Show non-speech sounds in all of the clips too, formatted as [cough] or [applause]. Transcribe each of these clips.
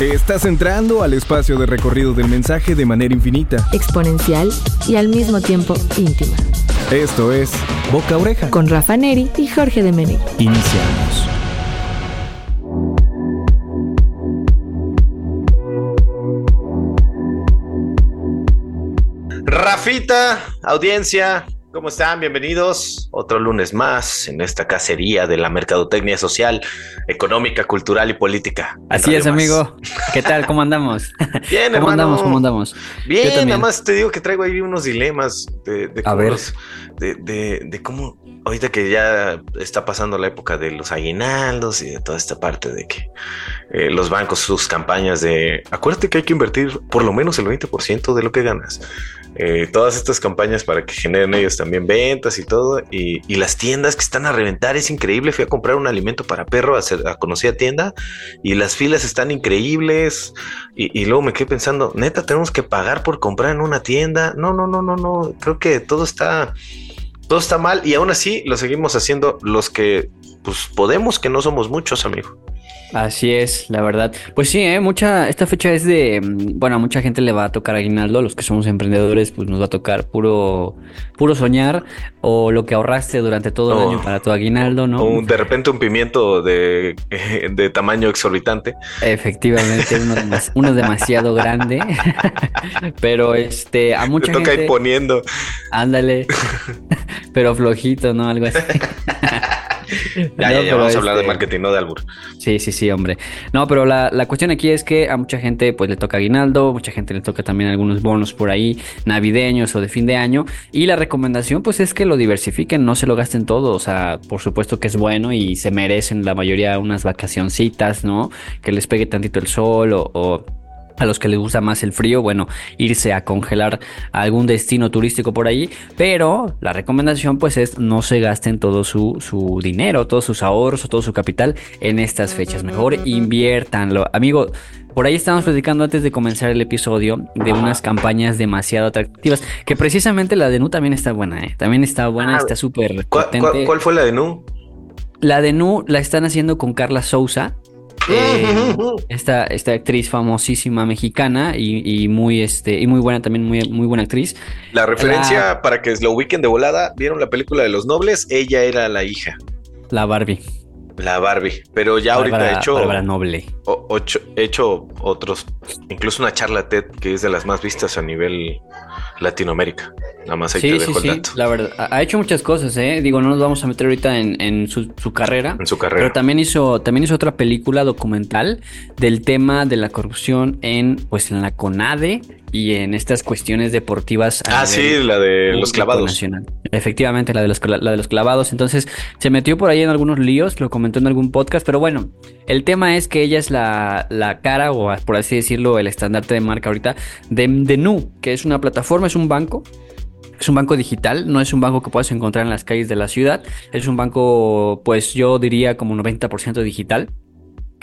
Estás entrando al espacio de recorrido del mensaje de manera infinita, exponencial y al mismo tiempo íntima. Esto es Boca Oreja con Rafa Neri y Jorge de Mene. Iniciamos. Rafita, audiencia, ¿Cómo están? Bienvenidos otro lunes más en esta cacería de la mercadotecnia social, económica, cultural y política. Así es, amigo. ¿Qué tal? ¿Cómo andamos? [laughs] Bien, ¿Cómo andamos? ¿Cómo andamos? Bien, nada más te digo que traigo ahí unos dilemas de, de, A ver. de, de, de cómo ahorita que ya está pasando la época de los aguinaldos y de toda esta parte de que eh, los bancos, sus campañas de acuérdate que hay que invertir por lo menos el 20% de lo que ganas. Eh, todas estas campañas para que generen ellos también ventas y todo, y, y, las tiendas que están a reventar, es increíble. Fui a comprar un alimento para perro a, hacer, a tienda y las filas están increíbles. Y, y, luego me quedé pensando, neta, tenemos que pagar por comprar en una tienda. No, no, no, no, no. Creo que todo está, todo está mal y aún así lo seguimos haciendo los que pues podemos, que no somos muchos, amigo. Así es, la verdad. Pues sí, ¿eh? mucha, esta fecha es de, bueno, a mucha gente le va a tocar aguinaldo, los que somos emprendedores, pues nos va a tocar puro, puro soñar, o lo que ahorraste durante todo el año para tu aguinaldo, ¿no? De repente un pimiento de, [laughs] de tamaño exorbitante. Efectivamente, uno, uno demasiado grande, [laughs] pero este, a mucha Te toca gente... ir poniendo. Ándale, [laughs] pero flojito, ¿no? Algo así. [laughs] ya, no, ya, ya, vamos este... a hablar de marketing, no de albur. Sí, sí, sí, hombre. No, pero la, la, cuestión aquí es que a mucha gente pues le toca aguinaldo, mucha gente le toca también algunos bonos por ahí, navideños o de fin de año. Y la recomendación pues es que lo diversifiquen, no se lo gasten todo. O sea, por supuesto que es bueno y se merecen la mayoría unas vacacioncitas, ¿no? Que les pegue tantito el sol o... o a los que les gusta más el frío, bueno, irse a congelar a algún destino turístico por ahí, pero la recomendación pues es no se gasten todo su, su dinero, todos sus ahorros o todo su capital en estas fechas, mejor inviértanlo. Amigo, por ahí estábamos platicando antes de comenzar el episodio de unas campañas demasiado atractivas, que precisamente la de Nu también está buena, ¿eh? También está buena, ah, está súper ¿cuál, ¿cuál, ¿Cuál fue la de Nu? La de Nu la están haciendo con Carla Sousa, eh, [laughs] esta, esta actriz famosísima mexicana y, y, muy este y muy buena también muy, muy buena actriz. La referencia la... para que lo ubiquen de volada vieron la película de los nobles ella era la hija. La Barbie. La Barbie. Pero ya Bárbara, ahorita he hecho Bárbara Noble. o, ocho, he hecho otros incluso una charla TED que es de las más vistas a nivel Latinoamérica. Nada más ahí sí, te dejo sí, el sí. La verdad, ha hecho muchas cosas, ¿eh? Digo, no nos vamos a meter ahorita en, en su, su, carrera. En su carrera. Pero también hizo, también hizo otra película documental del tema de la corrupción en, pues, en la CONADE y en estas cuestiones deportivas. Ah, sí, la de los clavados. Nacional. Efectivamente, la de los, la de los clavados. Entonces, se metió por ahí en algunos líos, lo comentó en algún podcast, pero bueno, el tema es que ella es la, la cara, o por así decirlo, el estandarte de marca ahorita de, de Nu, que es una plataforma, es un banco es un banco digital, no es un banco que puedas encontrar en las calles de la ciudad, es un banco, pues yo diría como 90% digital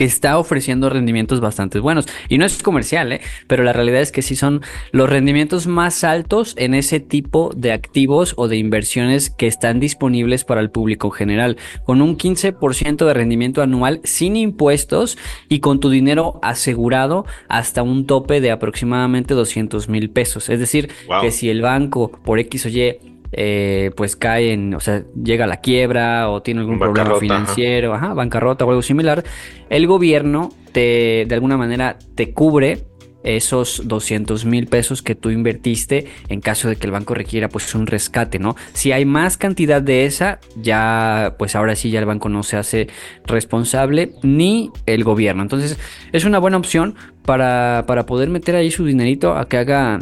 que está ofreciendo rendimientos bastante buenos. Y no es comercial, ¿eh? pero la realidad es que sí son los rendimientos más altos en ese tipo de activos o de inversiones que están disponibles para el público general, con un 15% de rendimiento anual sin impuestos y con tu dinero asegurado hasta un tope de aproximadamente 200 mil pesos. Es decir, wow. que si el banco por X o Y eh, pues cae en, o sea, llega a la quiebra o tiene algún problema financiero, ajá. Ajá, bancarrota o algo similar, el gobierno te, de alguna manera, te cubre esos 200 mil pesos que tú invertiste en caso de que el banco requiera pues un rescate, ¿no? Si hay más cantidad de esa, ya pues ahora sí ya el banco no se hace responsable ni el gobierno. Entonces es una buena opción para, para poder meter ahí su dinerito a que haga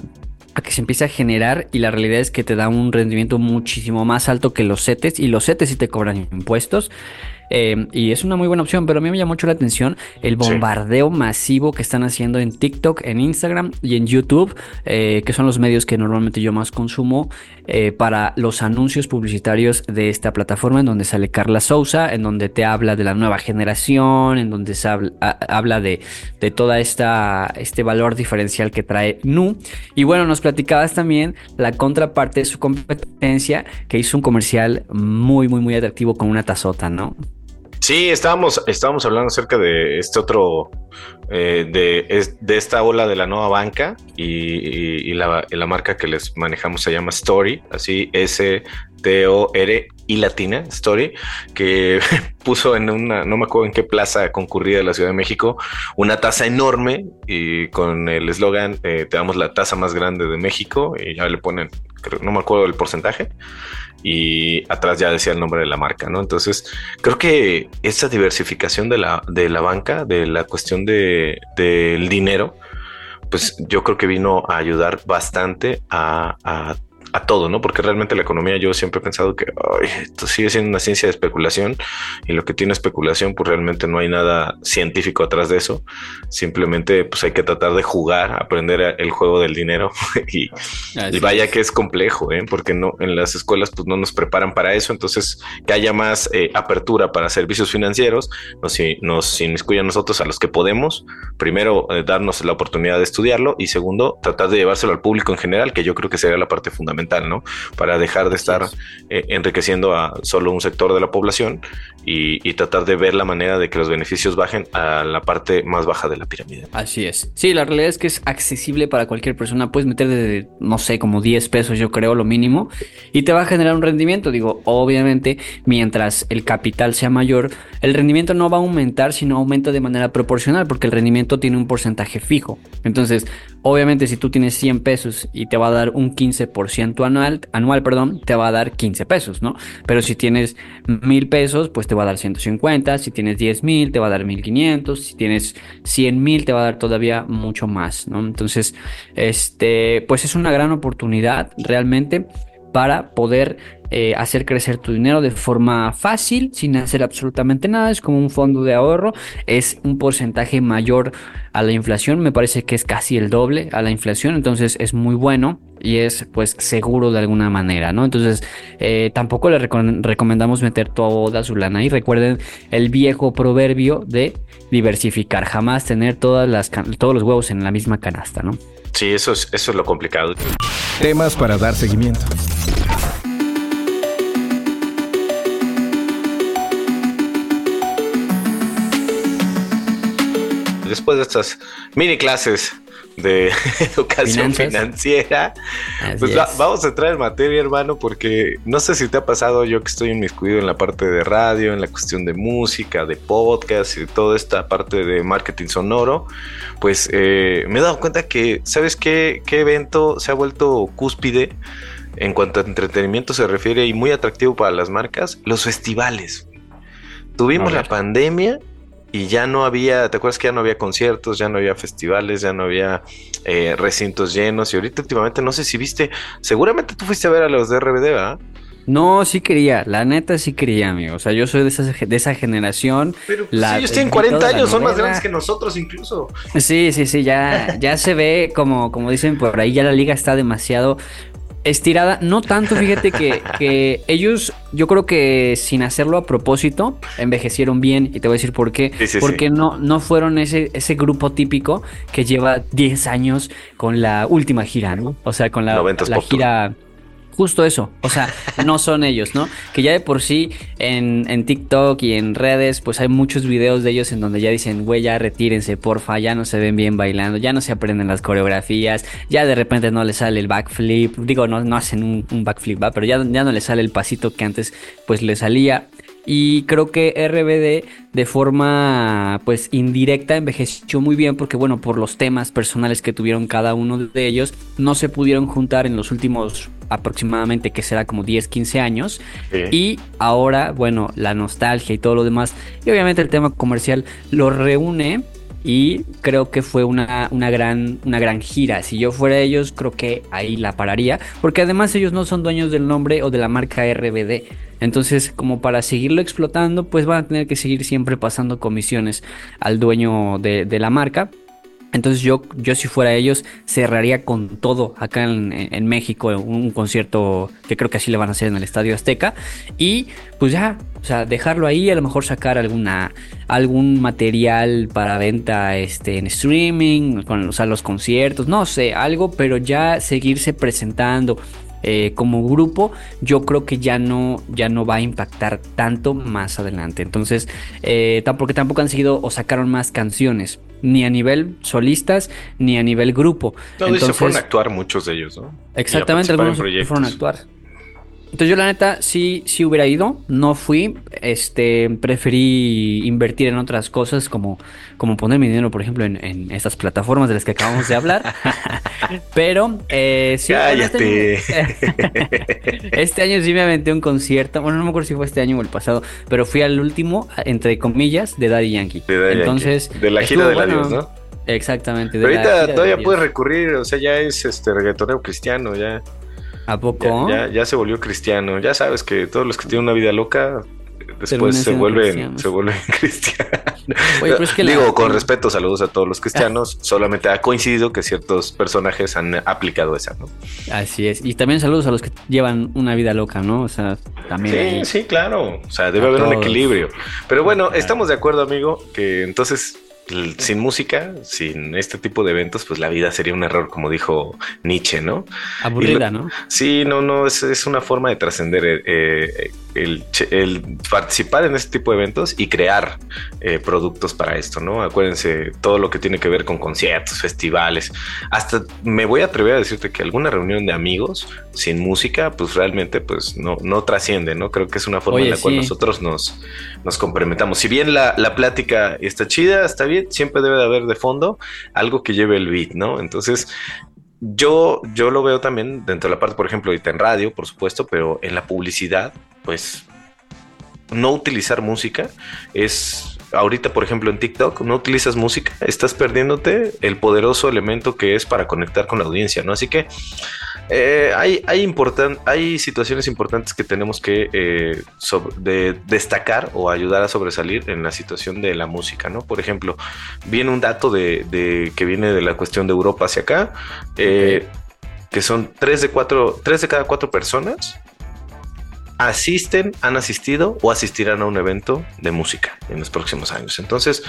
a que se empiece a generar y la realidad es que te da un rendimiento muchísimo más alto que los CETES y los CETES sí te cobran impuestos. Eh, y es una muy buena opción, pero a mí me llama mucho la atención el bombardeo sí. masivo que están haciendo en TikTok, en Instagram y en YouTube, eh, que son los medios que normalmente yo más consumo eh, para los anuncios publicitarios de esta plataforma, en donde sale Carla Sousa, en donde te habla de la nueva generación, en donde se habla, a, habla de, de toda esta este valor diferencial que trae Nu. Y bueno, nos platicabas también la contraparte de su competencia, que hizo un comercial muy, muy, muy atractivo con una tazota, ¿no? Sí, estábamos, estábamos hablando acerca de este otro eh, de, de, esta ola de la nueva banca y, la, la, marca que les manejamos se llama Story, así S-T-O-R y latina, Story, que [laughs] puso en una, no me acuerdo en qué plaza concurrida de la Ciudad de México, una taza enorme y con el eslogan, eh, te damos la taza más grande de México y ya le ponen, no me acuerdo el porcentaje, y atrás ya decía el nombre de la marca, ¿no? Entonces, creo que esa diversificación de la, de la banca, de la cuestión de, del dinero, pues yo creo que vino a ayudar bastante a a todo, ¿no? Porque realmente la economía yo siempre he pensado que esto sigue siendo una ciencia de especulación y lo que tiene especulación pues realmente no hay nada científico atrás de eso. Simplemente pues hay que tratar de jugar, aprender el juego del dinero [laughs] y, vaya que es complejo, ¿eh? Porque no en las escuelas pues no nos preparan para eso. Entonces que haya más eh, apertura para servicios financieros nos, nos inmiscuye a nosotros a los que podemos. Primero eh, darnos la oportunidad de estudiarlo y segundo tratar de llevárselo al público en general, que yo creo que sería la parte fundamental ¿no? Para dejar de estar eh, enriqueciendo a solo un sector de la población y, tratar de ver la manera de que los beneficios bajen a la parte más baja de la pirámide. Así es. Sí, la realidad es que es accesible para cualquier persona. Puedes meter de, no sé, como 10 pesos, yo creo, lo mínimo, y te va a generar un rendimiento. Digo, obviamente, mientras el capital sea mayor, el rendimiento no va a aumentar, sino aumenta de manera proporcional, porque el rendimiento tiene un porcentaje fijo. Entonces, obviamente, si tú tienes 100 pesos y te va a dar un 15% anual, anual, perdón, te va a dar 15 pesos, ¿no? Pero si tienes mil pesos, pues te va a dar 150, si tienes 10 mil, te va a dar 1500, si tienes 100 mil, te va a dar todavía mucho más, ¿no? Entonces, este, pues es una gran oportunidad realmente para poder eh, hacer crecer tu dinero de forma fácil, sin hacer absolutamente nada. Es como un fondo de ahorro. Es un porcentaje mayor a la inflación. Me parece que es casi el doble a la inflación. Entonces es muy bueno y es pues seguro de alguna manera, ¿no? Entonces eh, tampoco le recomendamos meter toda su lana. Y recuerden el viejo proverbio de diversificar. Jamás tener todas las, todos los huevos en la misma canasta, ¿no? Sí, eso es, eso es lo complicado. Temas para dar seguimiento. después de estas mini clases de [laughs] educación financiera, pues vamos a entrar en materia, hermano, porque no sé si te ha pasado yo que estoy inmiscuido en la parte de radio, en la cuestión de música, de podcast y toda esta parte de marketing sonoro, pues eh, me he dado cuenta que, ¿sabes qué, qué evento se ha vuelto cúspide? En cuanto a entretenimiento se refiere y muy atractivo para las marcas, los festivales. Tuvimos la pandemia y ya no había, ¿te acuerdas que ya no había conciertos, ya no había festivales, ya no había eh, recintos llenos? Y ahorita últimamente, no sé si viste, seguramente tú fuiste a ver a los de RBD, ¿verdad? No, sí quería, la neta sí quería, amigo. O sea, yo soy de esa, de esa generación. Pero pues, la, ellos tienen 40 años, son más grandes que nosotros incluso. Sí, sí, sí, ya, ya se ve como, como dicen por ahí, ya la liga está demasiado estirada, no tanto, fíjate que, ellos, yo creo que sin hacerlo a propósito, envejecieron bien y te voy a decir por qué. Porque No, no fueron ese, ese grupo típico que lleva 10 años con la última gira, ¿no? O sea, con la, la gira justo eso. O sea, [laughs] no son ellos, ¿no? Que ya de por sí en, en, TikTok y en redes, pues hay muchos videos de ellos en donde ya dicen, güey, ya retírense, porfa, ya no se ven bien bailando, ya no se aprenden las coreografías, ya de repente no les sale el backflip. Digo, no, no hacen un, backflip, ¿va? Pero ya, ya no les sale el pasito que antes pues les salía. Y creo que RBD de forma pues indirecta envejeció muy bien porque bueno, por los temas personales que tuvieron cada uno de ellos, no se pudieron juntar en los últimos aproximadamente que será como 10, 15 años. Y ahora, bueno, la nostalgia y todo lo demás, y obviamente el tema comercial lo reúne y creo que fue una, una, gran, una gran gira. Si yo fuera ellos, creo que ahí la pararía, porque además ellos no son dueños del nombre o de la marca RBD. Entonces, como para seguirlo explotando, pues van a tener que seguir siempre pasando comisiones al dueño de, la marca. Entonces yo, yo si fuera ellos, cerraría con todo acá en, México un, concierto que creo que así le van a hacer en el Estadio Azteca. Y pues ya, o sea, dejarlo ahí, a lo mejor sacar alguna, algún material para venta este, en streaming, con o sea, los conciertos, no sé, algo, pero ya seguirse presentando eh, como grupo, yo creo que ya no, ya no va a impactar tanto más adelante. Entonces, eh, porque tampoco han seguido o sacaron más canciones, ni a nivel solistas, ni a nivel grupo. No, Entonces, se fueron a actuar muchos de ellos, ¿no? Exactamente, algunos fueron a actuar. Entonces yo la neta sí, sí hubiera ido, no fui, este, preferí invertir en otras cosas como, como poner mi dinero, por ejemplo, en, en estas plataformas de las que acabamos de hablar. [laughs] Pero eh, sí, Cállate. Este, año, [laughs] este año sí me aventé un concierto, bueno, no me acuerdo si fue este año o el pasado, pero fui al último, entre comillas, de Daddy Yankee. De Daddy Entonces, Yankee. de la gira de la Dios, ¿no? Exactamente. Pero ahorita todavía puedes recurrir, o sea, ya es este reggaetonero cristiano, ya. ¿A poco? Ya, ya, se volvió cristiano. Ya sabes que todos los que tienen una vida loca después se vuelven, se [laughs] vuelven cristianos. Oye, es que Digo, [laughs] con respeto, saludos a todos los cristianos. Solamente ha coincidido que ciertos personajes han aplicado esa, ¿no? Así es. Y también saludos a los que llevan una vida loca, ¿no? O sea, también. Sí, sí, claro. O sea, debe haber un equilibrio. Pero bueno, estamos de acuerdo, amigo, que entonces sin música, sin este tipo de eventos, pues la vida sería un error, como dijo Nietzsche, ¿no? Aburrida, ¿no? Sí, no, no, es, es una forma de trascender. Eh, eh el, participar en este tipo de eventos y crear eh, productos para esto, ¿no? Acuérdense todo lo que tiene que ver con conciertos, festivales. Hasta me voy a atrever a decirte que alguna reunión de amigos sin música, pues realmente pues no, no trasciende, ¿no? Creo que es una forma en la cual nosotros nos, nos complementamos. Si bien la, la plática está chida, está bien, siempre debe de haber de fondo algo que lleve el beat, ¿no? Entonces, yo, yo lo veo también dentro de la parte, por ejemplo, ahorita en radio, por supuesto, pero en la publicidad, pues no utilizar música es ahorita, por ejemplo, en TikTok, no utilizas música, estás perdiéndote el poderoso elemento que es para conectar con la audiencia, ¿no? Así que eh, hay, hay, hay situaciones importantes que tenemos que eh, destacar o ayudar a sobresalir en la situación de la música, ¿no? Por ejemplo, viene un dato de, que viene de la cuestión de Europa hacia acá, eh, que son tres de, cuatro, tres de cada cuatro personas asisten, han asistido o asistirán a un evento de música en los próximos años. Entonces,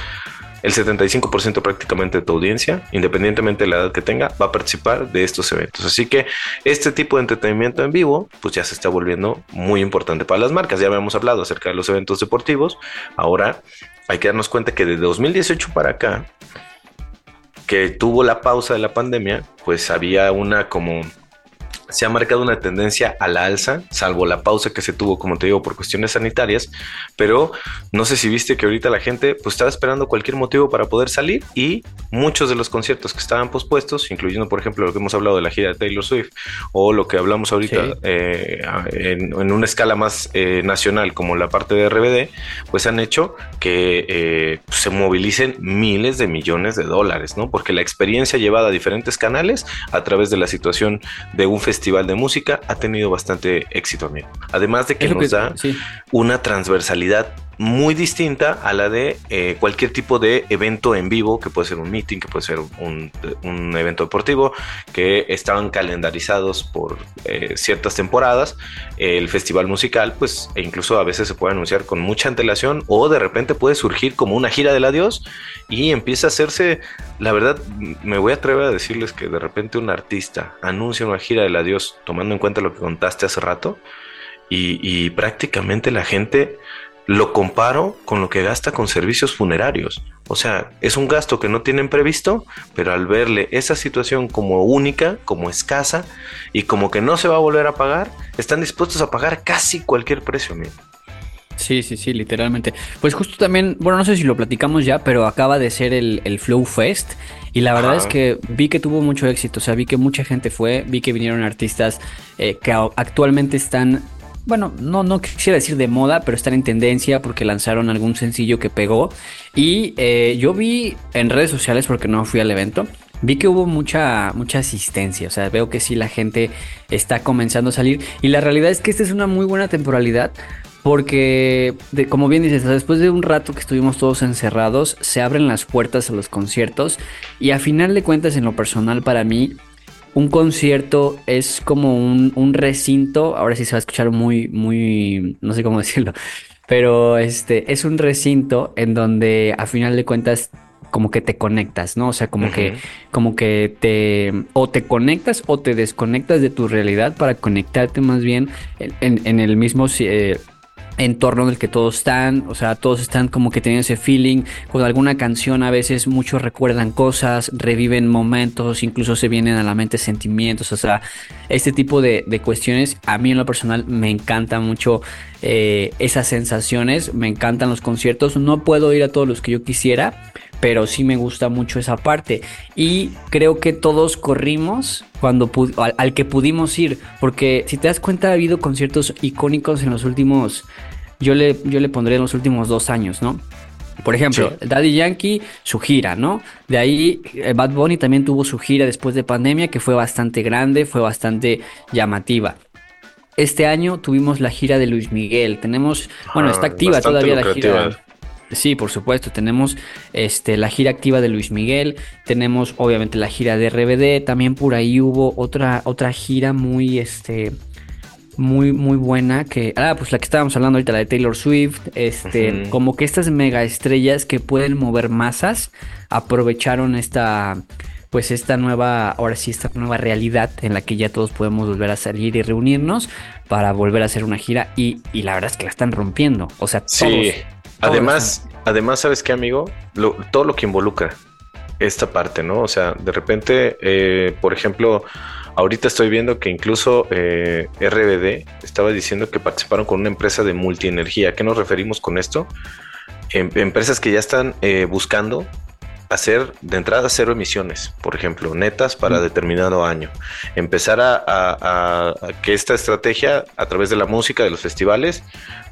el 75% prácticamente de tu audiencia, independientemente de la edad que tenga, va a participar de estos eventos. Así que este tipo de entretenimiento en vivo, pues ya se está volviendo muy importante para las marcas. Ya habíamos hablado acerca de los eventos deportivos. Ahora hay que darnos cuenta que de 2018 para acá, que tuvo la pausa de la pandemia, pues había una como se ha marcado una tendencia a la alza, salvo la pausa que se tuvo, como te digo, por cuestiones sanitarias, pero no sé si viste que ahorita la gente pues estaba esperando cualquier motivo para poder salir y muchos de los conciertos que estaban pospuestos, incluyendo por ejemplo lo que hemos hablado de la gira de Taylor Swift o lo que hablamos ahorita eh, en, una escala más eh, nacional como la parte de RBD, pues han hecho que eh, se movilicen miles de millones de dólares, ¿no? Porque la experiencia llevada a diferentes canales a través de la situación de un festival festival de música ha tenido bastante éxito, amigo. Además de que nos da una transversalidad muy distinta a la de eh, cualquier tipo de evento en vivo, que puede ser un meeting, que puede ser un, evento deportivo, que estaban calendarizados por eh, ciertas temporadas. El festival musical, pues, e incluso a veces se puede anunciar con mucha antelación o de repente puede surgir como una gira del adiós y empieza a hacerse, la verdad, me voy a atrever a decirles que de repente un artista anuncia una gira del adiós tomando en cuenta lo que contaste hace rato y prácticamente la gente lo comparo con lo que gasta con servicios funerarios. O sea, es un gasto que no tienen previsto, pero al verle esa situación como única, como escasa y como que no se va a volver a pagar, están dispuestos a pagar casi cualquier precio, amigo. Sí, sí, sí, literalmente. Pues justo también, bueno, no sé si lo platicamos ya, pero acaba de ser el, Flow Fest. Y la verdad es que vi que tuvo mucho éxito. O sea, vi que mucha gente fue, vi que vinieron artistas eh, que actualmente están bueno, no, no quisiera decir de moda, pero están en tendencia porque lanzaron algún sencillo que pegó. Y eh, yo vi en redes sociales, porque no fui al evento, vi que hubo mucha, mucha asistencia. O sea, veo que sí la gente está comenzando a salir. Y la realidad es que esta es una muy buena temporalidad. Porque, como bien dices, después de un rato que estuvimos todos encerrados, se abren las puertas a los conciertos. Y a final de cuentas, en lo personal, para mí, un concierto es como un, recinto, ahora sí se va a escuchar muy, muy, no sé cómo [laughs] decirlo, pero este es un recinto en donde a final de cuentas como que te conectas, ¿no? O sea, como que, como que te, o te conectas o te desconectas de tu realidad para conectarte más bien en, en el mismo eh, entorno en el que todos están, o sea, todos están como que teniendo ese feeling, con alguna canción a veces muchos recuerdan cosas, reviven momentos, incluso se vienen a la mente sentimientos, o sea, este tipo de, cuestiones. A mí en lo personal me encanta mucho eh, esas sensaciones, me encantan los conciertos, no puedo ir a todos los que yo quisiera, pero sí me gusta mucho esa parte. Y creo que todos corrimos cuando al, que pudimos ir, porque si te das cuenta ha habido conciertos icónicos en los últimos, yo le, yo le pondré en los últimos dos años, ¿no? Por ejemplo, Daddy Yankee, su gira, ¿no? De ahí, eh, Bad Bunny también tuvo su gira después de pandemia, que fue bastante grande, fue bastante llamativa. Este año tuvimos la gira de Luis Miguel. Tenemos, bueno, está ah, activa todavía la gira. Sí, por supuesto. Tenemos este, la gira activa de Luis Miguel. Tenemos, obviamente, la gira de RBD. También por ahí hubo otra, otra gira muy, este, muy, muy buena. Que, ah, pues la que estábamos hablando ahorita, la de Taylor Swift. Este, como que estas mega estrellas que pueden mover masas aprovecharon esta, pues esta nueva, ahora sí, esta nueva realidad en la que ya todos podemos volver a salir y reunirnos para volver a hacer una gira. Y, y la verdad es que la están rompiendo. O sea, todos. Además, además, ¿sabes qué, amigo? todo lo que involucra esta parte, ¿no? O sea, de repente, eh, por ejemplo, ahorita estoy viendo que incluso eh, RBD estaba diciendo que participaron con una empresa de multienergía. ¿A qué nos referimos con esto? Em, empresas que ya están eh, buscando hacer de entrada cero emisiones, por ejemplo, netas para determinado año. Empezar a, que esta estrategia a través de la música, de los festivales,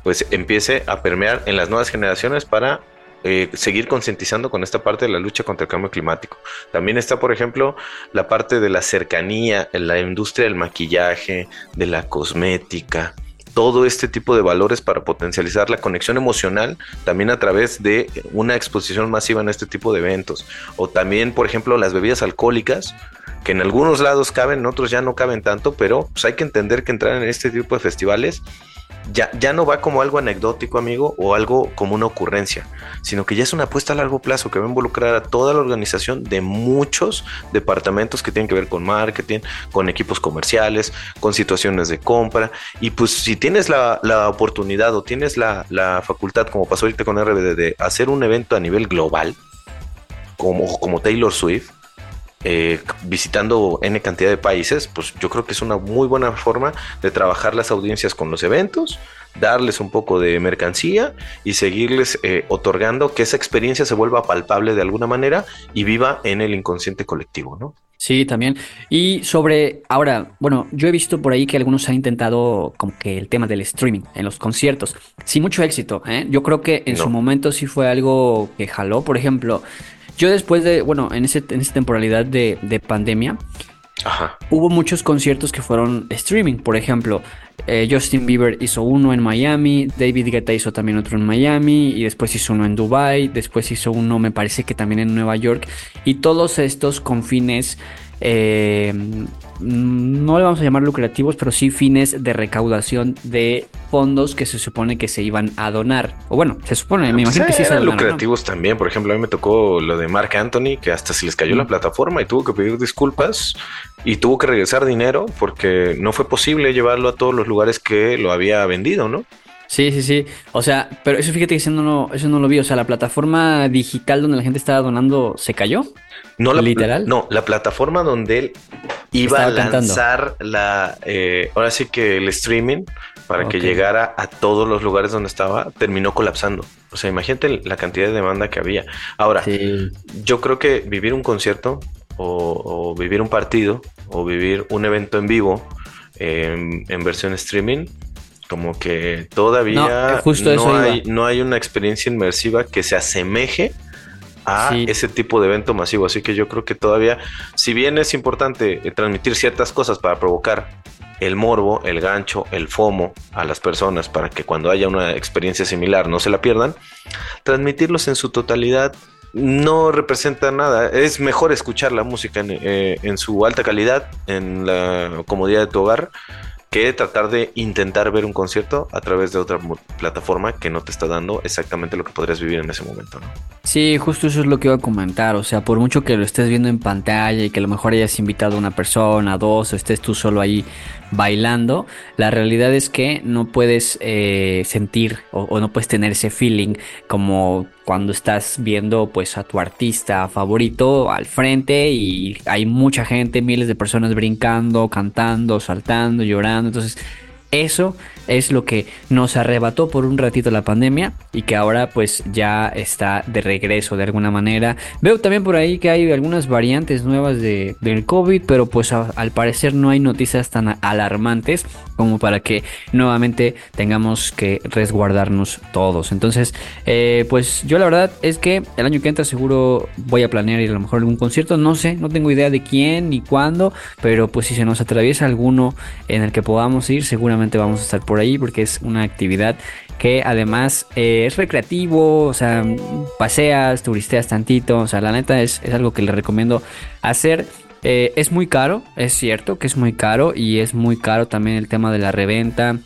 pues empiece a permear en las nuevas generaciones para eh, seguir concientizando con esta parte de la lucha contra el cambio climático. También está, por ejemplo, la parte de la cercanía en la industria del maquillaje, de la cosmética, todo este tipo de valores para potencializar la conexión emocional también a través de una exposición masiva en este tipo de eventos. O también, por ejemplo, las bebidas alcohólicas, que en algunos lados caben, en otros ya no caben tanto, pero pues hay que entender que entrar en este tipo de festivales ya, ya no va como algo anecdótico, amigo, o algo como una ocurrencia, sino que ya es una apuesta a largo plazo que va a involucrar a toda la organización de muchos departamentos que tienen que ver con marketing, con equipos comerciales, con situaciones de compra. Y pues si tienes la, oportunidad o tienes la, la, facultad, como pasó ahorita con RBD, de hacer un evento a nivel global, como, como Taylor Swift, eh, visitando N cantidad de países, pues yo creo que es una muy buena forma de trabajar las audiencias con los eventos, darles un poco de mercancía y seguirles eh, otorgando que esa experiencia se vuelva palpable de alguna manera y viva en el inconsciente colectivo, ¿no? Sí, también. Y sobre, ahora, bueno, yo he visto por ahí que algunos han intentado como que el tema del streaming en los conciertos, sin mucho éxito. ¿eh? Yo creo que en su momento sí fue algo que jaló, por ejemplo, yo después de, bueno, en, ese, en esa temporalidad de, pandemia, hubo muchos conciertos que fueron streaming. Por ejemplo, eh, Justin Bieber hizo uno en Miami, David Guetta hizo también otro en Miami, y después hizo uno en Dubai, después hizo uno, me parece que también en Nueva York, y todos estos con fines eh, no le vamos a llamar lucrativos, pero sí fines de recaudación de fondos que se supone que se iban a donar. O bueno, se supone, me imagino que sí se lucrativos también. Por ejemplo, a mí me tocó lo de Mark Anthony, que hasta se les cayó la plataforma y tuvo que pedir disculpas y tuvo que regresar dinero porque no fue posible llevarlo a todos los lugares que lo había vendido, ¿no? Sí, sí, sí. O sea, pero eso fíjate que eso no, eso no lo vi. O sea, la plataforma digital donde la gente estaba donando se cayó. No, la, literal. No, la plataforma donde él iba a lanzar la, eh, ahora sí que el streaming para que llegara a todos los lugares donde estaba, terminó colapsando. O sea, imagínate la cantidad de demanda que había. Ahora, yo creo que vivir un concierto o, vivir un partido o vivir un evento en vivo en versión streaming como que todavía no, hay, no hay una experiencia inmersiva que se asemeje a ese tipo de evento masivo. Así que yo creo que todavía, si bien es importante eh, transmitir ciertas cosas para provocar el morbo, el gancho, el FOMO a las personas para que cuando haya una experiencia similar no se la pierdan, transmitirlos en su totalidad no representa nada. Es mejor escuchar la música en, eh, en su alta calidad, en la comodidad de tu hogar, que tratar de intentar ver un concierto a través de otra plataforma que no te está dando exactamente lo que podrías vivir en ese momento, ¿no? Sí, justo eso es lo que iba a comentar. O sea, por mucho que lo estés viendo en pantalla y que a lo mejor hayas invitado a una persona, dos, o estés tú solo ahí bailando, la realidad es que no puedes eh, sentir o, o, no puedes tener ese feeling como cuando estás viendo pues a tu artista favorito al frente y hay mucha gente, miles de personas brincando, cantando, saltando, llorando. Entonces, eso es lo que nos arrebató por un ratito la pandemia y que ahora pues ya está de regreso de alguna manera. Veo también por ahí que hay algunas variantes nuevas de, del COVID, pero pues al parecer no hay noticias tan alarmantes como para que nuevamente tengamos que resguardarnos todos. Entonces, eh, pues yo la verdad es que el año que entra seguro voy a planear ir a lo mejor algún concierto. No sé, no tengo idea de quién ni cuándo, pero pues si se nos atraviesa alguno en el que podamos ir, seguramente vamos a estar por ahí porque es una actividad que además eh, es recreativo, o sea, paseas, turisteas tantito, o sea, la neta es, es algo que le recomiendo hacer. Eh, es muy caro, es cierto que es muy caro y es muy caro también el tema de la reventa.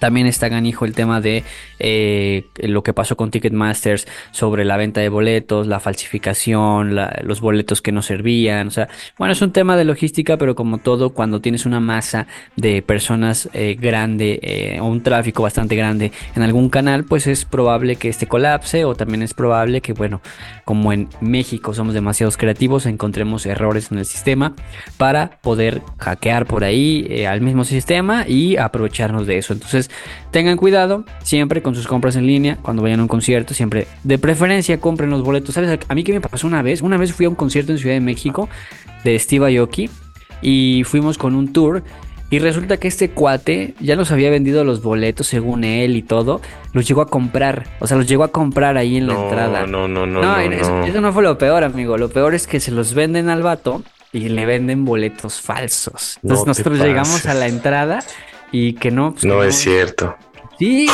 También está ganijo el tema de eh, lo que pasó con Ticketmasters sobre la venta de boletos, la falsificación, los boletos que no servían. O sea, bueno, es un tema de logística, pero como todo, cuando tienes una masa de personas eh, grande eh, o un tráfico bastante grande en algún canal, pues es probable que este colapse o también es probable que, bueno, como en México somos demasiados creativos, encontremos errores en el sistema para poder hackear por ahí al mismo sistema y aprovecharnos de eso. Entonces, tengan cuidado siempre con sus compras en línea cuando vayan a un concierto, siempre de preferencia compren los boletos. ¿Sabes? A mí que me pasó una vez, una vez fui a un concierto en Ciudad de México de Steve Aoki y fuimos con un tour y resulta que este cuate ya nos había vendido los boletos según él y todo. Los llegó a comprar. O sea, los llegó a comprar ahí en la no, entrada. No, no, no, no. No, eso, no. eso no fue lo peor, amigo. Lo peor es que se los venden al vato y le venden boletos falsos. Entonces nosotros llegamos a la entrada y que no. pues, que No es cierto. Sí.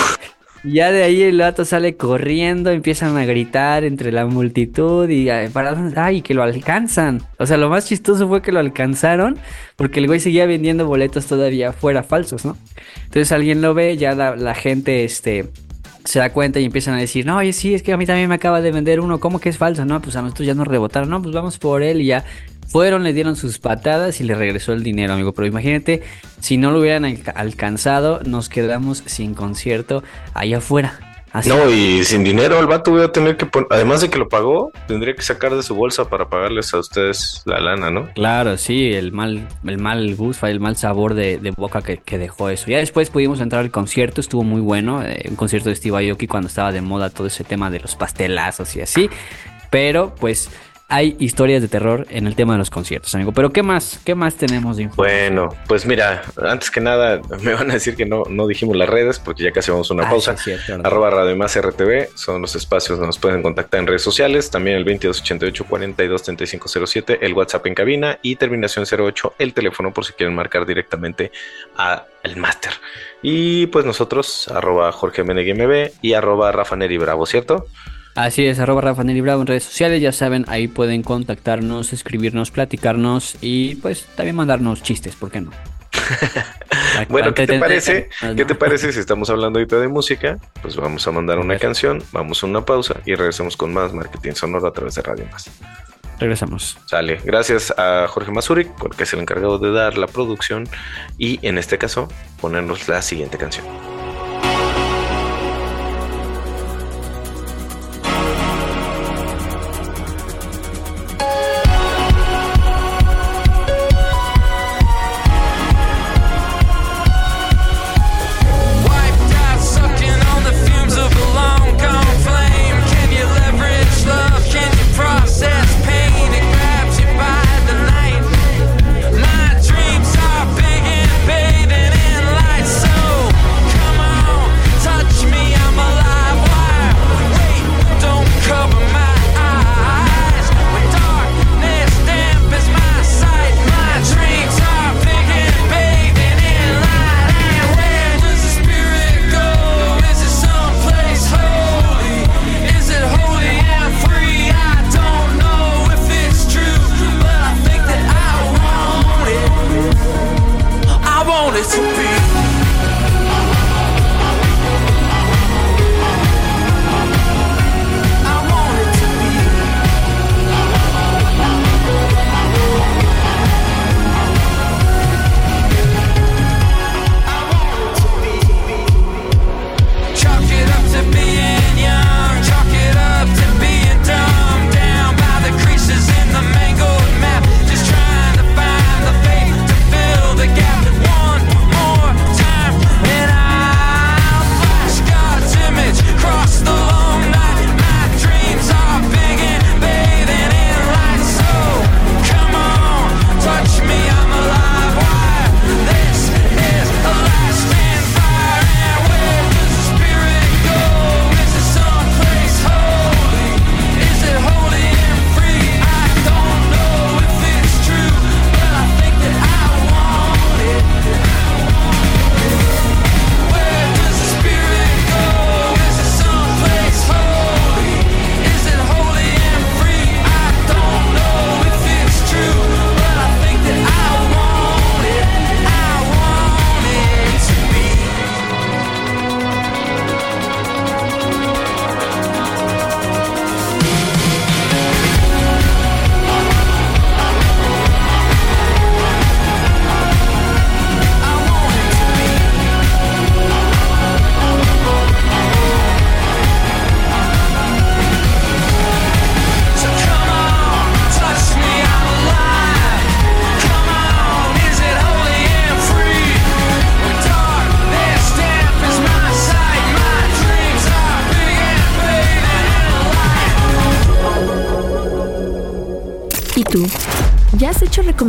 Y Ya de ahí el vato sale corriendo, empiezan a gritar entre la multitud y ay, para dónde- ay, que lo alcanzan. O sea, lo más chistoso fue que lo alcanzaron porque el güey seguía vendiendo boletos todavía fuera falsos, ¿no? Entonces alguien lo ve, ya la, la gente este se da cuenta y empiezan a decir, no, oye, sí, es que a mí también me acaba de vender uno, ¿cómo que es falso? No, pues a nosotros ya nos rebotaron, no, pues vamos por él y ya fueron, le dieron sus patadas y le regresó el dinero, amigo. Pero imagínate, si no lo hubieran alca- alcanzado, nos quedamos sin concierto allá afuera. Así. No, y sin dinero el vato voy a tener que poner, además de que lo pagó, tendría que sacar de su bolsa para pagarles a ustedes la lana, ¿no? Claro, sí, el mal, el mal gusto, el mal sabor de, de boca que, que dejó eso. Ya después pudimos entrar al concierto, estuvo muy bueno, eh, un concierto de Steve Aoki cuando estaba de moda todo ese tema de los pastelazos y así. Pero pues hay historias de terror en el tema de los conciertos, amigo. Pero ¿qué más? ¿Qué más tenemos de información? Bueno, pues mira, antes que nada [laughs] me van a decir que no, no dijimos las redes porque ya casi vamos a una Ah, pausa. Arroba Radio Más RTV son los espacios donde nos pueden contactar en redes sociales. También el 2288 42 3507, el WhatsApp en cabina y terminación 08, el teléfono por si quieren marcar directamente a el máster. Y pues nosotros, arroba Jorge Menegui MB y arroba Rafa Neri Bravo, ¿cierto? Así es, arroba Rafa Neri Bravo en redes sociales, ya saben, ahí pueden contactarnos, escribirnos, platicarnos y pues también mandarnos chistes, ¿por qué no? [laughs] Bueno, ¿qué te parece? ¿Qué te parece si estamos hablando ahorita de música? Pues vamos a mandar una canción, vamos a una pausa y regresamos con más marketing sonoro a través de Radio Más. Regresamos. Sale. Gracias a Jorge Mazuric, porque es el encargado de dar la producción y en este caso ponernos la siguiente canción.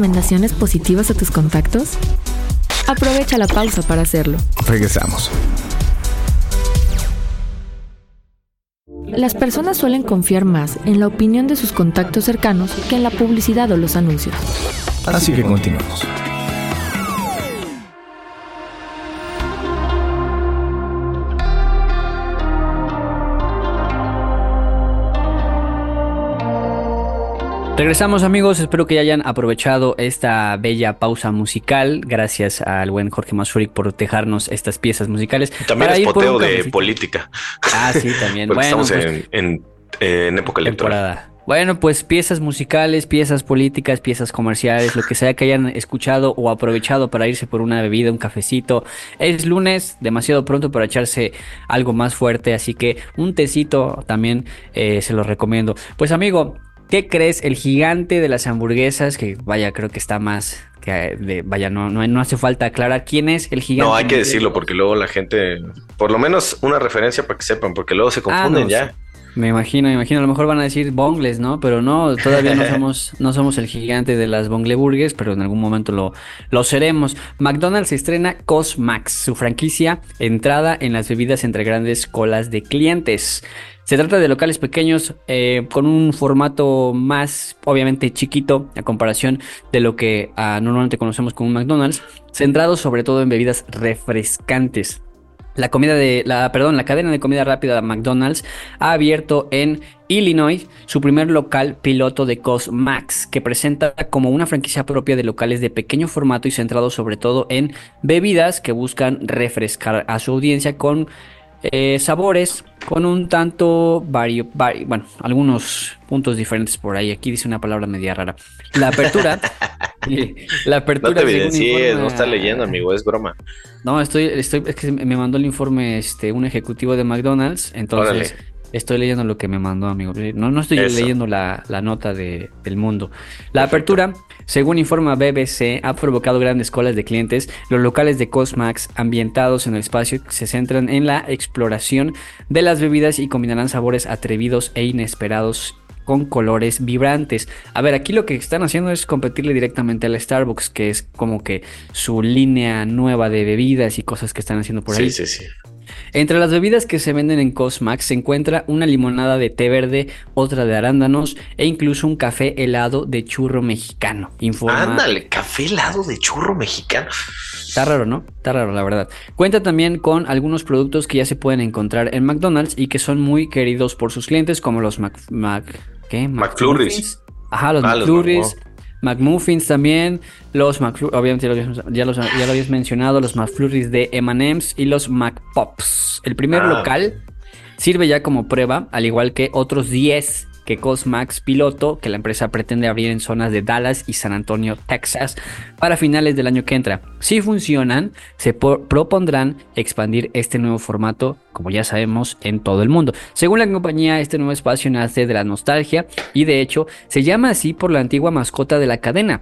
Recomendaciones positivas a tus contactos? Aprovecha la pausa para hacerlo. Regresamos. Las personas suelen confiar más en la opinión de sus contactos cercanos que en la publicidad o los anuncios. Así que continuamos. Regresamos amigos, espero que ya hayan aprovechado esta bella pausa musical. Gracias al buen Jorge Masurik por dejarnos estas piezas musicales. También es poteo de política. Ah, sí, también. [laughs] Porque bueno, estamos pues, en, en- en época electoral. Bueno, pues piezas musicales, piezas políticas, piezas comerciales, lo que sea que hayan escuchado o aprovechado para irse por una bebida, un cafecito. Es lunes, demasiado pronto para echarse algo más fuerte, así que un tecito también eh, se lo recomiendo. Pues amigo, ¿qué crees? El gigante de las hamburguesas, que vaya, creo que está más que de, vaya, no, no, no hace falta aclarar quién es el gigante. No, hay que decirlo porque luego la gente, por lo menos una referencia para que sepan, porque luego se confunden Ah, no, ya. Me imagino, me imagino. A lo mejor van a decir bongles, ¿no? Pero no, todavía no [laughs] somos, no somos el gigante de las bongleburgues, pero en algún momento lo, lo seremos. McDonald's estrena Cosmax, su franquicia entrada en las bebidas entre grandes colas de clientes. Se trata de locales pequeños eh, con un formato más, obviamente, chiquito a comparación de lo que ah, normalmente conocemos como un McDonald's, centrado sobre todo en bebidas refrescantes. La comida de la, perdón, la cadena de comida rápida McDonald's ha abierto en Illinois su primer local piloto de Cosmax, que presenta como una franquicia propia de locales de pequeño formato y centrado sobre todo en bebidas que buscan refrescar a su audiencia con eh, sabores con un tanto vario, vari- bueno, algunos puntos diferentes por ahí. Aquí dice una palabra media rara. La apertura, [laughs] la apertura. No te evidencies, no estás leyendo, amigo, es broma. no, estoy, estoy, es que me mandó el informe este, un ejecutivo de McDonald's, entonces Órale. Estoy leyendo lo que me mandó, amigo. No, no estoy Eso. leyendo la, la nota de, del mundo. La apertura, según informa BBC, ha provocado grandes colas de clientes. Los locales de Cosmax ambientados en el espacio se centran en la exploración de las bebidas y combinarán sabores atrevidos e inesperados con colores vibrantes. A ver, aquí lo que están haciendo es competirle directamente al Starbucks, que es como que su línea nueva de bebidas y cosas que están haciendo por ahí. Sí, sí, sí. Entre las bebidas que se venden en Cosmax se encuentra una limonada de té verde, otra de arándanos e incluso un café helado de churro mexicano. Informa Ándale, café helado de churro mexicano. Está raro, ¿no? Está raro, la verdad. Cuenta también con algunos productos que ya se pueden encontrar en McDonald's y que son muy queridos por sus clientes, como los Mac... Mac- ¿Qué? McFlurries. Ajá, los Ah, los McFlurries. McMuffins también, los McFlurries, obviamente ya los- ya lo habías mencionado, los McFlurries de M&M's y los McPops. El primer Ah. local sirve ya como prueba, al igual que otros 10 que Cosmax piloto, que la empresa pretende abrir en zonas de Dallas y San Antonio, Texas, para finales del año que entra. Si funcionan, se po- propondrán expandir este nuevo formato, como ya sabemos, en todo el mundo. Según la compañía, este nuevo espacio nace de la nostalgia y de hecho se llama así por la antigua mascota de la cadena.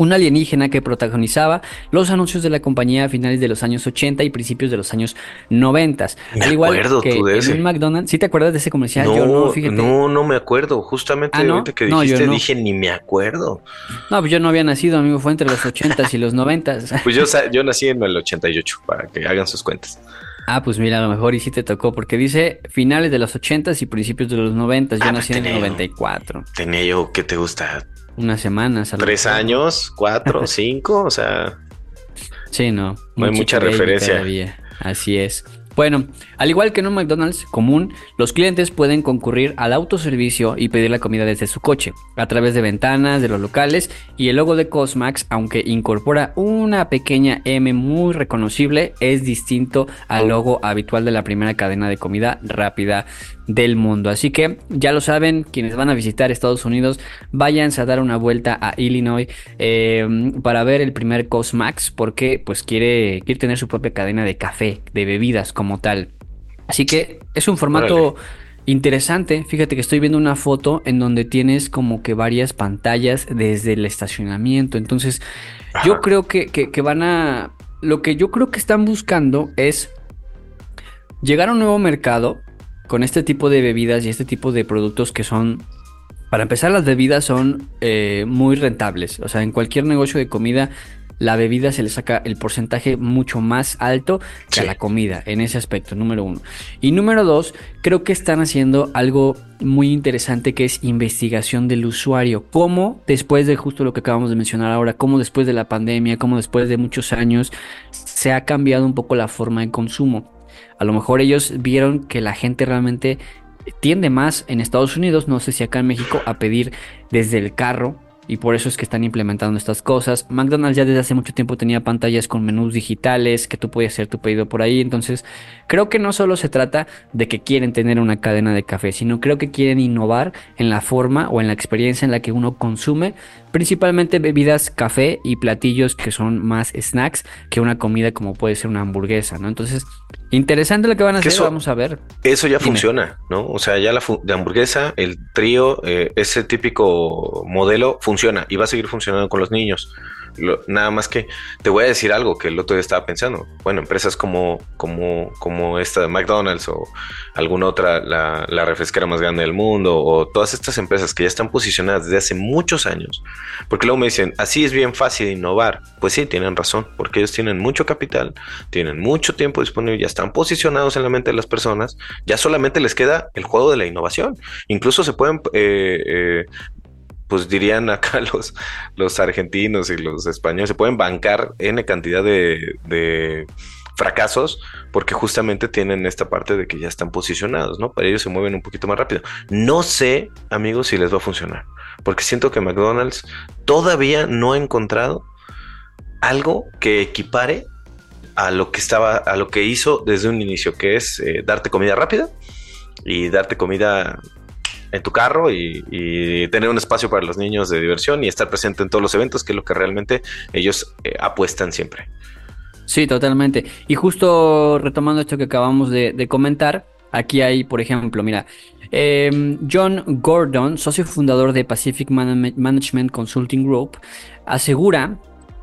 Un alienígena que protagonizaba los anuncios de la compañía a finales de los años 80 y principios de los años 90. Me Al igual acuerdo que tú de en ese. un McDonald's, ¿sí te acuerdas de ese comercial? No, Yo no, no, fíjate. no, me acuerdo. Justamente Ah, ¿no? ahorita que No, yo dijiste, dije ni me acuerdo. No, pues yo no había nacido, amigo, fue entre los 80s y los 90s. [laughs] Pues yo, yo nací en el 88, para que hagan sus cuentas. Ah, pues mira, a lo mejor y sí te tocó, porque dice finales de los 80s y principios de los 90s. Yo Ah, nací en el tenía- 94. Tenía yo, ¿qué te gusta? Unas semanas. a ¿Tres mejor. años? ¿Cuatro? [laughs] ¿Cinco? O sea, Sí, no. No hay mucha referencia. todavía. Así es. Bueno, al igual que en un McDonald's común, los clientes pueden concurrir al autoservicio y pedir la comida desde su coche, a través de ventanas de los locales y el logo de Cosmax, aunque incorpora una pequeña M muy reconocible, es distinto al logo habitual de la primera cadena de comida rápida del mundo. Así que ya lo saben, quienes van a visitar Estados Unidos, váyanse a dar una vuelta a Illinois eh, para ver el primer Cosmax, porque pues quiere, quiere tener su propia cadena de café, de bebidas como tal. Así que es un formato interesante. Fíjate que estoy viendo una foto en donde tienes como que varias pantallas desde el estacionamiento. Entonces, yo creo que, que- que van a... Lo que yo creo que están buscando es llegar a un nuevo mercado con este tipo de bebidas y este tipo de productos que son Para empezar, las bebidas son eh, muy rentables. O sea, en cualquier negocio de comida, la bebida se le saca el porcentaje mucho más alto que a la comida, en ese aspecto, número uno. Y número dos, creo que están haciendo algo muy interesante que es investigación del usuario. Cómo después de justo lo que acabamos de mencionar ahora, cómo después de la pandemia, cómo después de muchos años, se ha cambiado un poco la forma de consumo. A lo mejor ellos vieron que la gente realmente tiende más en Estados Unidos, no sé si acá en México, a pedir desde el carro. Y por eso es que están implementando estas cosas. McDonald's ya desde hace mucho tiempo tenía pantallas con menús digitales que tú puedes hacer tu pedido por ahí. Entonces, creo que no solo se trata de que quieren tener una cadena de café, sino creo que quieren innovar en la forma o en la experiencia en la que uno consume, principalmente bebidas, café y platillos que son más snacks que una comida como puede ser una hamburguesa, ¿no? Entonces, interesante lo que van a Que hacer, eso- vamos a ver. Eso ya Dime. funciona, ¿no? O sea, ya la, la hamburguesa, el trío, eh, ese típico modelo funciona y va a seguir funcionando con los niños. Nada más que te voy a decir algo que el otro día estaba pensando. Bueno, empresas como, como, como esta de McDonald's o alguna otra, la, la refresquera más grande del mundo, o todas estas empresas que ya están posicionadas desde hace muchos años, porque luego me dicen, así es bien fácil innovar. Pues sí, tienen razón, porque ellos tienen mucho capital, tienen mucho tiempo disponible, ya están posicionados en la mente de las personas, ya solamente les queda el juego de la innovación. Incluso se pueden, eh, eh, pues dirían acá [laughs] los, los argentinos y los españoles, se pueden bancar N cantidad de, de fracasos porque justamente tienen esta parte de que ya están posicionados, ¿no? Para ellos se mueven un poquito más rápido. No sé, amigos, si les va a funcionar, porque siento que McDonald's todavía no ha encontrado algo que equipare a lo que estaba, a lo que hizo desde un inicio, que es eh, darte comida rápida y darte comida en tu carro y, tener un espacio para los niños de diversión y estar presente en todos los eventos, que es lo que realmente ellos eh, apuestan siempre. Sí, totalmente. Y justo retomando esto que acabamos de, comentar, aquí hay, por ejemplo, mira, eh, John Gordon, socio fundador de Pacific Man- Management Consulting Group, asegura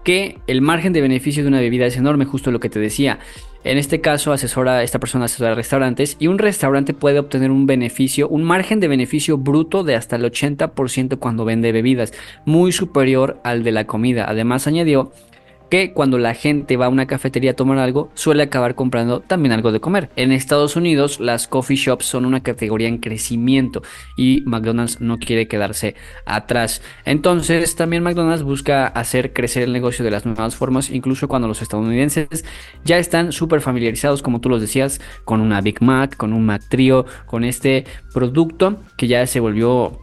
que el margen de beneficio de una bebida es enorme, justo lo que te decía. En este caso, asesora, esta persona asesora restaurantes y un restaurante puede obtener un beneficio, un margen de beneficio bruto de hasta el 80% cuando vende bebidas, muy superior al de la comida. Además, añadió que cuando la gente va a una cafetería a tomar algo, suele acabar comprando también algo de comer. En Estados Unidos, las coffee shops son una categoría en crecimiento y McDonald's no quiere quedarse atrás. Entonces, también McDonald's busca hacer crecer el negocio de las nuevas formas, incluso cuando los estadounidenses ya están súper familiarizados, como tú los decías, con una Big Mac, con un Mac Trio, con este producto que ya se volvió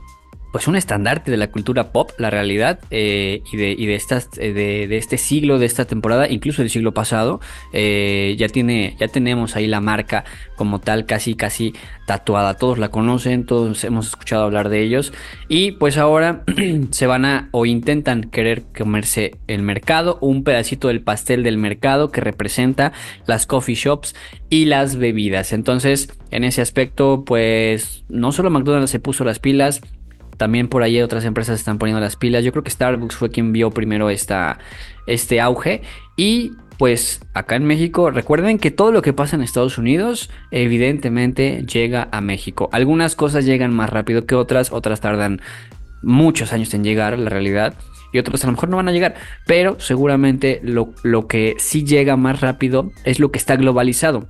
pues un estandarte de la cultura pop, la realidad, eh, y, de, y de, estas, eh, de, de este siglo, de esta temporada, incluso del siglo pasado, eh, ya tiene, ya tenemos ahí la marca como tal, casi, casi tatuada. Todos la conocen, todos hemos escuchado hablar de ellos, y pues ahora [clears throat] se van a o intentan querer comerse el mercado, un pedacito del pastel del mercado que representa las coffee shops y las bebidas. Entonces, en ese aspecto, pues no solo McDonald's se puso las pilas, también por ahí otras empresas están poniendo las pilas. Yo creo que Starbucks fue quien vio primero esta, este auge. Y pues acá en México, recuerden que todo lo que pasa en Estados Unidos evidentemente llega a México. Algunas cosas llegan más rápido que otras, otras tardan muchos años en llegar, la realidad. Y otros a lo mejor no van a llegar, pero seguramente lo, lo que sí llega más rápido es lo que está globalizado.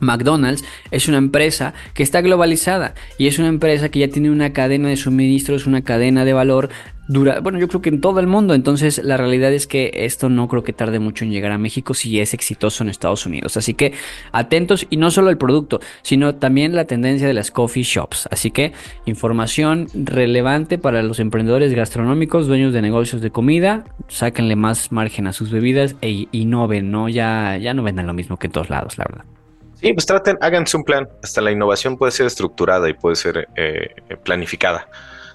McDonald's es una empresa que está globalizada y es una empresa que ya tiene una cadena de suministros, una cadena de valor dura, bueno, yo creo que en todo el mundo. Entonces, la realidad es que esto no creo que tarde mucho en llegar a México si es exitoso en Estados Unidos. Así que atentos y no solo el producto, sino también la tendencia de las coffee shops. Así que información relevante para los emprendedores gastronómicos, dueños de negocios de comida, sáquenle más margen a sus bebidas e innoven, ¿no? Ya, ya no vendan lo mismo que en todos lados, la verdad. Sí, pues traten, háganse un plan. Hasta la innovación puede ser estructurada y puede ser eh, planificada.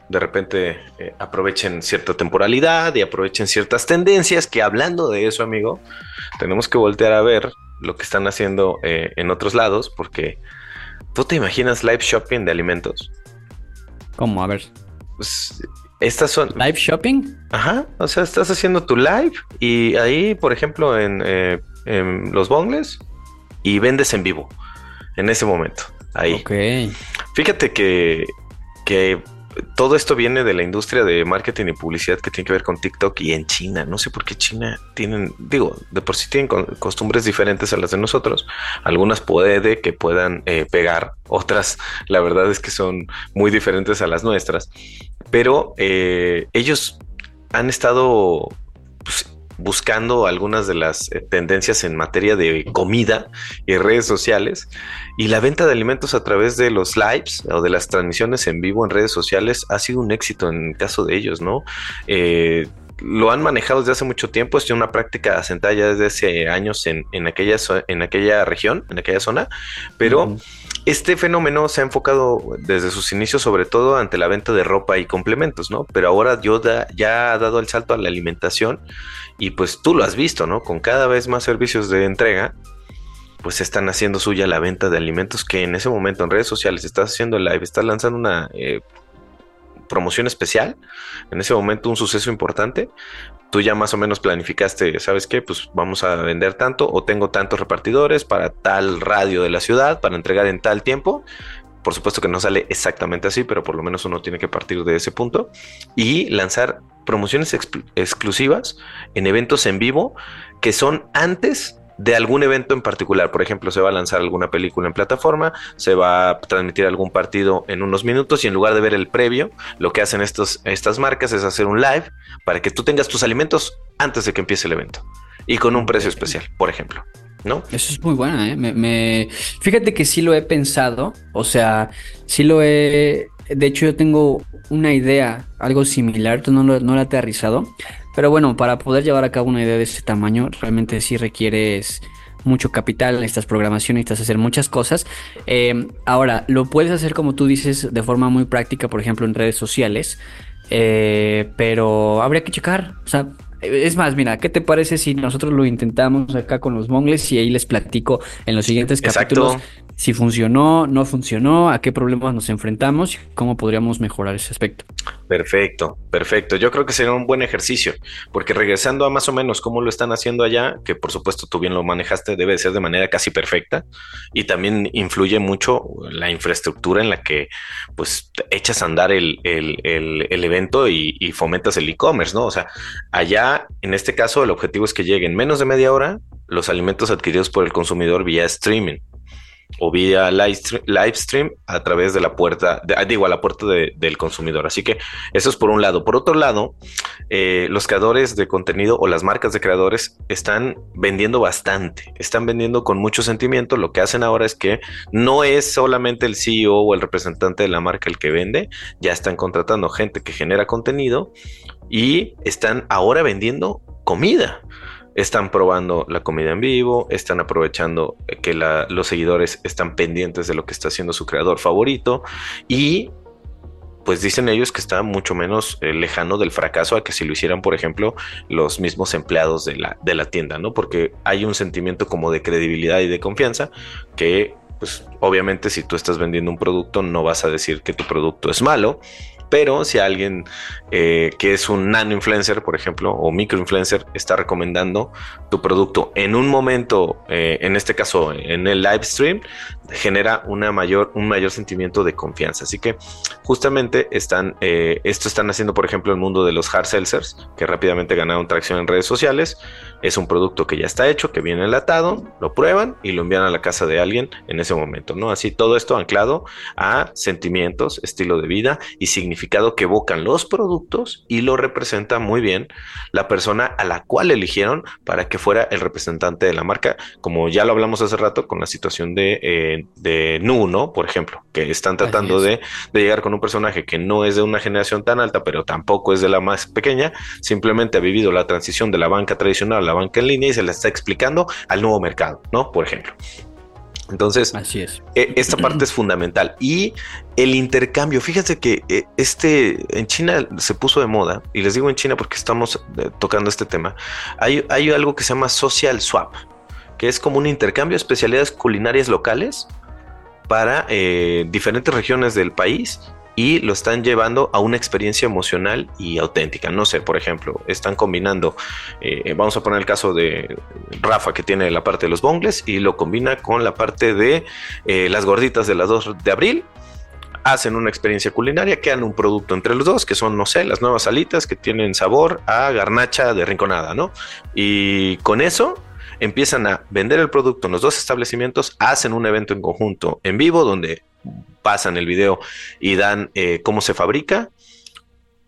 De repente eh, aprovechen cierta temporalidad y aprovechen ciertas tendencias que hablando de eso, amigo, tenemos que voltear a ver lo que están haciendo eh, en otros lados porque tú te imaginas live shopping de alimentos. ¿Cómo? A ver. Pues estas son... ¿Live shopping? Ajá, o sea, estás haciendo tu live y ahí, por ejemplo, en, en los bongles y vendes en vivo en ese momento. Ahí. Ok. Fíjate que, que todo esto viene de la industria de marketing y publicidad que tiene que ver con TikTok y en China. No sé por qué China tienen, digo, de por sí tienen costumbres diferentes a las de nosotros. Algunas puede que puedan eh, pegar, otras la verdad es que son muy diferentes a las nuestras. Pero eh, ellos han estado buscando algunas de las eh, tendencias en materia de comida y redes sociales y la venta de alimentos a través de los lives o de las transmisiones en vivo en redes sociales ha sido un éxito en el caso de ellos, ¿no? Eh, lo han manejado desde hace mucho tiempo, es una práctica asentada ya desde hace años en, en, aquella, en aquella región, en aquella zona, pero este fenómeno se ha enfocado desde sus inicios sobre todo ante la venta de ropa y complementos, ¿no? Pero ahora Yoda ya ha dado el salto a la alimentación y pues tú lo has visto, ¿no? Con cada vez más servicios de entrega, pues están haciendo suya la venta de alimentos que en ese momento en redes sociales estás haciendo live, estás lanzando una eh, promoción especial, en ese momento un suceso importante, tú ya más o menos planificaste, ¿sabes qué? Pues vamos a vender tanto o tengo tantos repartidores para tal radio de la ciudad para entregar en tal tiempo. Por supuesto que no sale exactamente así, pero por lo menos uno tiene que partir de ese punto y lanzar promociones exclu- exclusivas en eventos en vivo que son antes de algún evento en particular. Por ejemplo, se va a lanzar alguna película en plataforma, se va a transmitir algún partido en unos minutos y en lugar de ver el previo, lo que hacen estos, estas marcas es hacer un live para que tú tengas tus alimentos antes de que empiece el evento y con un precio especial, por ejemplo. ¿No? Eso es muy buena, ¿eh? Me, me- Fíjate que sí lo he pensado, o sea, sí lo he... De hecho, yo tengo una idea, algo similar, tú no lo, no lo he aterrizado, pero bueno, para poder llevar a cabo una idea de ese tamaño, realmente sí requieres mucho capital, necesitas programación, necesitas hacer muchas cosas. Eh, ahora, lo puedes hacer como tú dices, de forma muy práctica, por ejemplo, en redes sociales, eh, pero habría que checar, o sea, es más, mira, ¿qué te parece si nosotros lo intentamos acá con los mongles y ahí les platico en los siguientes Exacto. capítulos si funcionó, no funcionó, a qué problemas nos enfrentamos y cómo podríamos mejorar ese aspecto? Perfecto, perfecto. Yo creo que sería un buen ejercicio, porque regresando a más o menos cómo lo están haciendo allá, que por supuesto tú bien lo manejaste, debe de ser de manera casi perfecta y también influye mucho la infraestructura en la que pues echas a andar el, el- el- el evento y, y fomentas el e-commerce, ¿no? O sea, allá en este caso el objetivo es que lleguen menos de media hora los alimentos adquiridos por el consumidor vía streaming o vía live stre- live stream a través de la puerta, de- ah, digo, a la puerta de- del consumidor. Así que eso es por un lado. Por otro lado, eh, los creadores de contenido o las marcas de creadores están vendiendo bastante, están vendiendo con mucho sentimiento. Lo que hacen ahora es que no es solamente el CEO o el representante de la marca el que vende, ya están contratando gente que genera contenido y están ahora vendiendo comida. Están probando la comida en vivo, están aprovechando que los seguidores están pendientes de lo que está haciendo su creador favorito y pues dicen ellos que está mucho menos eh, lejano del fracaso a que si lo hicieran, por ejemplo, los mismos empleados de la, de la tienda, ¿no? Porque hay un sentimiento como de credibilidad y de confianza que, pues obviamente si tú estás vendiendo un producto no vas a decir que tu producto es malo, pero si alguien eh, que es un nano influencer, por ejemplo, o micro influencer, está recomendando tu producto en un momento, eh, en este caso en el live stream, genera una mayor, un mayor sentimiento de confianza. Así que justamente están, eh, esto están haciendo, por ejemplo, el mundo de los hard seltzers, que rápidamente ganaron tracción en redes sociales. Es un producto que ya está hecho, que viene enlatado, lo prueban y lo envían a la casa de alguien en ese momento, ¿no? Así todo esto anclado a sentimientos, estilo de vida y significado que evocan los productos y lo representa muy bien la persona a la cual eligieron para que fuera el representante de la marca, como ya lo hablamos hace rato con la situación de, eh, de Nu, ¿no? Por ejemplo, que están tratando de, de llegar con un personaje que no es de una generación tan alta, pero tampoco es de la más pequeña, simplemente ha vivido la transición de la banca tradicional a la banca en línea y se la está explicando al nuevo mercado, ¿no? Por ejemplo. Entonces, Así es. e- esta parte es fundamental. Y el intercambio, fíjense que eh, este en China se puso de moda, y les digo en China porque estamos eh, tocando este tema. Hay, hay algo que se llama social swap, que es como un intercambio de especialidades culinarias locales para eh, diferentes regiones del país y lo están llevando a una experiencia emocional y auténtica. No sé, por ejemplo, están combinando, eh, vamos a poner el caso de Rafa que tiene la parte de los bongles y lo combina con la parte de eh, las gorditas de las 2 de abril hacen una experiencia culinaria, crean un producto entre los dos, que son, no sé, las nuevas alitas que tienen sabor a garnacha de rinconada, ¿no? Y con eso empiezan a vender el producto en los dos establecimientos, hacen un evento en conjunto en vivo donde pasan el video y dan eh, cómo se fabrica,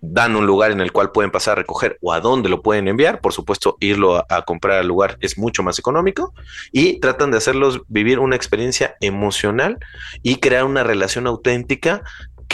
dan un lugar en el cual pueden pasar a recoger o a dónde lo pueden enviar. Por supuesto, irlo a, a, comprar al lugar es mucho más económico y tratan de hacerlos vivir una experiencia emocional y crear una relación auténtica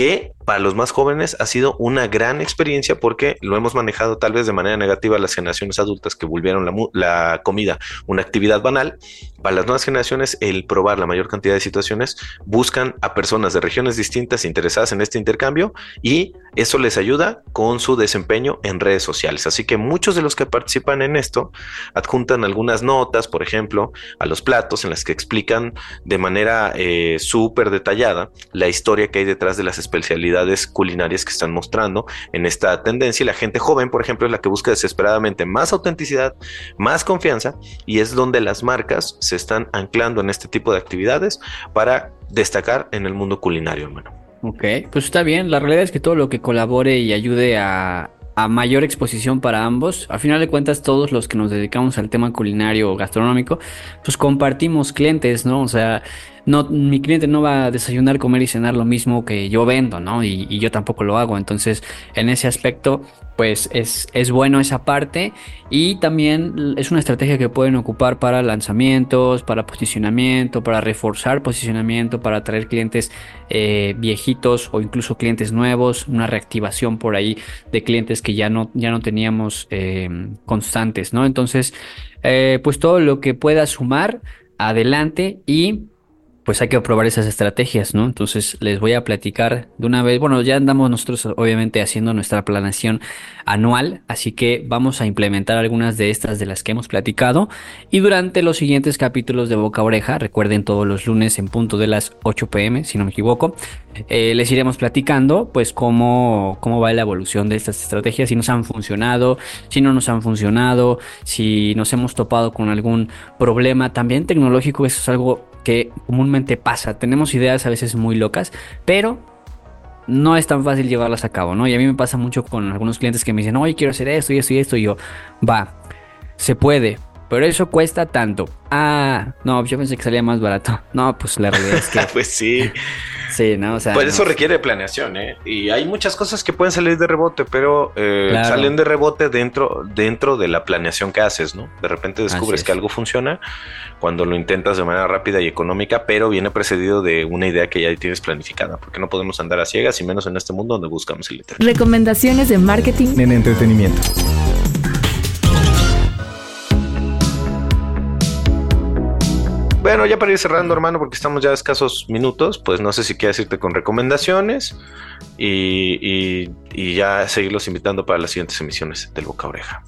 que para los más jóvenes ha sido una gran experiencia porque lo hemos manejado tal vez de manera negativa las generaciones adultas que volvieron la, la, comida una actividad banal. Para las nuevas generaciones, el probar la mayor cantidad de situaciones buscan a personas de regiones distintas interesadas en este intercambio y eso les ayuda con su desempeño en redes sociales. Así que muchos de los que participan en esto adjuntan algunas notas, por ejemplo, a los platos en las que explican de manera eh, súper detallada la historia que hay detrás de las especialidades culinarias que están mostrando en esta tendencia la gente joven, por ejemplo, es la que busca desesperadamente más autenticidad, más confianza y es donde las marcas se están anclando en este tipo de actividades para destacar en el mundo culinario, hermano. Ok, pues está bien. La realidad es que todo lo que colabore y ayude a, a mayor exposición para ambos. Al final de cuentas, todos los que nos dedicamos al tema culinario o gastronómico, pues compartimos clientes, ¿no? O sea, no, mi cliente no va a desayunar, comer y cenar lo mismo que yo vendo, ¿no? Y, yo tampoco lo hago. Entonces, en ese aspecto, pues es, es bueno esa parte y también es una estrategia que pueden ocupar para lanzamientos, para posicionamiento, para reforzar posicionamiento, para atraer clientes eh, viejitos o incluso clientes nuevos, una reactivación por ahí de clientes que ya no, ya no teníamos eh, constantes, ¿no? Entonces, eh, pues todo lo que pueda sumar, adelante y pues hay que probar esas estrategias, ¿no? Entonces les voy a platicar de una vez. Bueno, ya andamos nosotros obviamente haciendo nuestra planeación anual, así que vamos a implementar algunas de estas de las que hemos platicado. Y durante los siguientes capítulos de Boca a Oreja, recuerden todos los lunes en punto de las 8 pm, si no me equivoco, eh, les iremos platicando pues cómo, cómo va la evolución de estas estrategias, si nos han funcionado, si no nos han funcionado, si nos hemos topado con algún problema también tecnológico, eso es algo que comúnmente pasa. Tenemos ideas a veces muy locas, pero no es tan fácil llevarlas a cabo, ¿no? Y a mí me pasa mucho con algunos clientes que me dicen, oye, quiero hacer esto y esto y esto. Y yo, va, se puede, pero eso cuesta tanto. Ah, no, yo pensé que salía más barato. [laughs] No, pues la realidad es que. [laughs] pues sí. [laughs] Sí, ¿no? O sea, pues no. eso requiere planeación, ¿eh? Y hay muchas cosas que pueden salir de rebote, pero eh, claro. salen de rebote dentro, dentro de la planeación que haces, ¿no? De repente descubres que algo funciona cuando lo intentas de manera rápida y económica, pero viene precedido de una idea que ya tienes planificada, porque no podemos andar a ciegas y menos en este mundo donde buscamos el internet. Recomendaciones de marketing en entretenimiento. Bueno, ya para ir cerrando, hermano, porque estamos ya a escasos minutos, pues no sé si quieres irte con recomendaciones y, y, y, ya seguirlos invitando para las siguientes emisiones del Boca Oreja.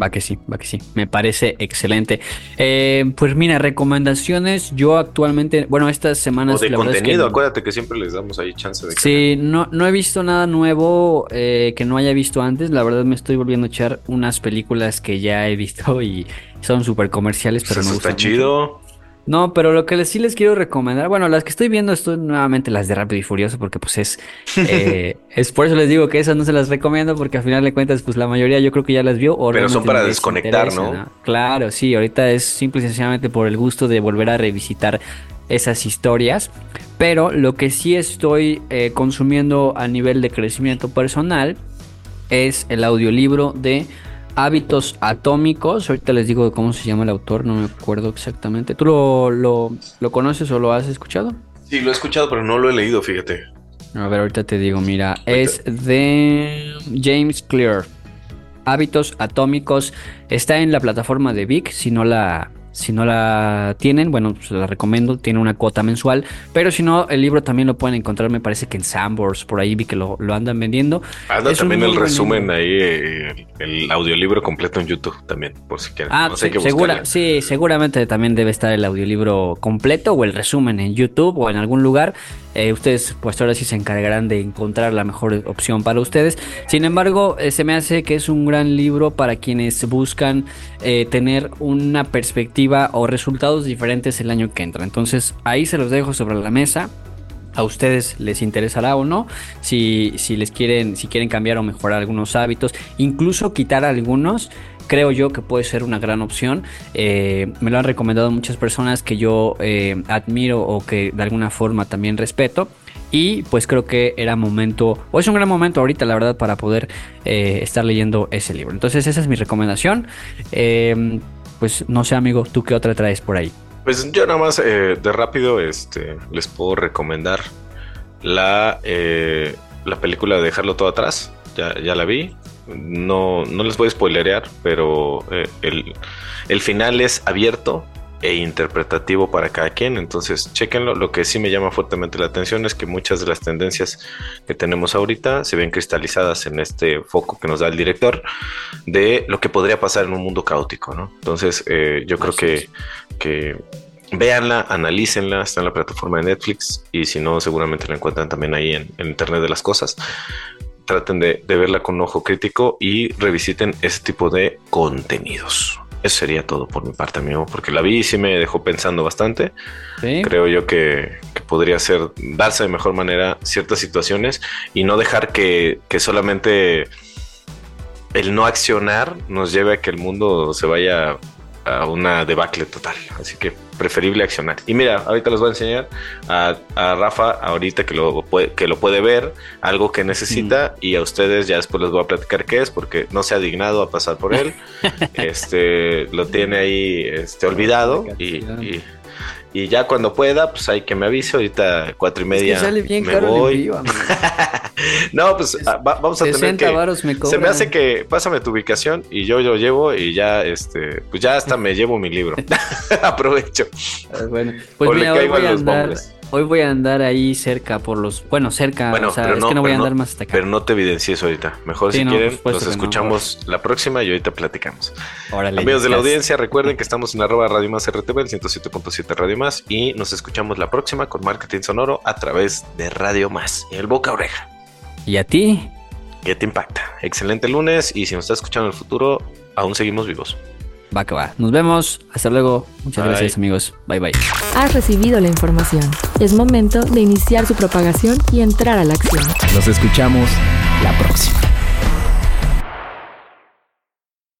Va que sí, va que sí. Me parece excelente. Eh, pues mira, recomendaciones. Yo actualmente, bueno, estas semanas. O de contenido, es que, acuérdate que siempre les damos ahí chance de. Sí, no, no he visto nada nuevo eh, que no haya visto antes. La verdad me estoy volviendo a echar unas películas que ya he visto y son súper comerciales, pero Eso me está gustan chido. No, pero lo que les, sí les quiero recomendar, bueno, las que estoy viendo estoy nuevamente las de Rápido y Furioso porque pues es, [laughs] eh, es por eso les digo que esas no se las recomiendo porque al final de cuentas pues la mayoría yo creo que ya las vio. O pero son para desconectar, ¿no? ¿no? Claro, sí, ahorita es simple y sencillamente por el gusto de volver a revisitar esas historias, pero lo que sí estoy eh, consumiendo a nivel de crecimiento personal es el audiolibro de Hábitos Atómicos. Ahorita les digo cómo se llama el autor, no me acuerdo exactamente. ¿Tú lo, lo, lo, conoces o lo has escuchado? Sí, lo he escuchado, pero no lo he leído, fíjate. A ver, ahorita te digo, mira, es de James Clear. Hábitos Atómicos. Está en la plataforma de Vic, si no la, si no la tienen, bueno, pues la recomiendo, tiene una cuota mensual, pero si no, el libro también lo pueden encontrar, me parece que en Sambors, por ahí vi que lo, lo andan vendiendo. Anda también el resumen libro. ahí, el, el, audiolibro completo en YouTube también, por si quieren. Ah, no sé se, segura, sí, seguramente también debe estar el audiolibro completo o el resumen en YouTube o en algún lugar. Eh, ustedes pues ahora sí se encargarán de encontrar la mejor opción para ustedes. Sin embargo, eh, se me hace que es un gran libro para quienes buscan eh, tener una perspectiva o resultados diferentes el año que entra. Entonces ahí se los dejo sobre la mesa. a ustedes les interesará o no, si, si les quieren, si quieren cambiar o mejorar algunos hábitos, incluso quitar algunos, creo yo que puede ser una gran opción. Eh, me lo han recomendado muchas personas que yo eh, admiro o que de alguna forma también respeto. Y pues creo que era momento, o es un gran momento ahorita, la verdad, para poder eh, estar leyendo ese libro. Entonces esa es mi recomendación. Pues no sé, amigo, ¿tú qué otra traes por ahí? Pues yo nada más de rápido este, les puedo recomendar la, la película de Dejarlo Todo Atrás. Ya, ya la vi. No, no les voy a spoilerear, pero eh, el, el final es abierto e interpretativo para cada quien. Entonces, chequenlo. Lo que sí me llama fuertemente la atención es que muchas de las tendencias que tenemos ahorita se ven cristalizadas en este foco que nos da el director de lo que podría pasar en un mundo caótico, ¿no? Entonces, eh, yo creo que, que véanla, analícenla, está en la plataforma de Netflix y si no, seguramente la encuentran también ahí en, en Internet de las Cosas. Traten de, de verla con un ojo crítico y revisiten ese tipo de contenidos. Eso sería todo por mi parte, amigo, porque la vi y sí me dejó pensando bastante. ¿Sí? Creo yo que, que podría ser darse de mejor manera ciertas situaciones y no dejar que, que solamente el no accionar nos lleve a que el mundo se vaya a una debacle total. Así que preferible accionar. Y mira, ahorita les voy a enseñar a, a Rafa, ahorita que lo, puede, que lo puede ver, algo que necesita, y a ustedes ya después les voy a platicar qué es, porque no se ha dignado a pasar por él. [laughs] este lo tiene ahí este, olvidado y, y, y ya cuando pueda, pues hay que me avise. Ahorita cuatro y media. es que sale bien me caro el voy. envío, [laughs] no, pues ah, va- vamos a tener 60 que. me Se me hace que pásame tu ubicación y yo lo llevo y ya, este, pues ya hasta me llevo mi libro. [laughs] [laughs] Aprovecho. Ah, Bueno, pues O le mira, caigo a los andar. Hoy voy a andar ahí cerca por los, bueno, cerca, Bueno, o sea, es no, que no voy a andar no- más hasta acá. Pero no te evidencies ahorita. Mejor Sí, si no, quieren, nos escuchamos la próxima y ahorita platicamos. Órale, Amigos de la audiencia, recuerden que estamos en arroba Radio Más RTV, el 107.7 Radio Más, y nos escuchamos la próxima con Marketing Sonoro a través de Radio Más, el boca oreja. Y a ti, ¿Qué te impacta? Excelente lunes y si nos está escuchando en el futuro, aún seguimos vivos. Va que va. Nos vemos, hasta luego. Muchas Bye. gracias, amigos. Bye bye. Has recibido la información. Es momento de iniciar su propagación y entrar a la acción. Nos escuchamos la próxima.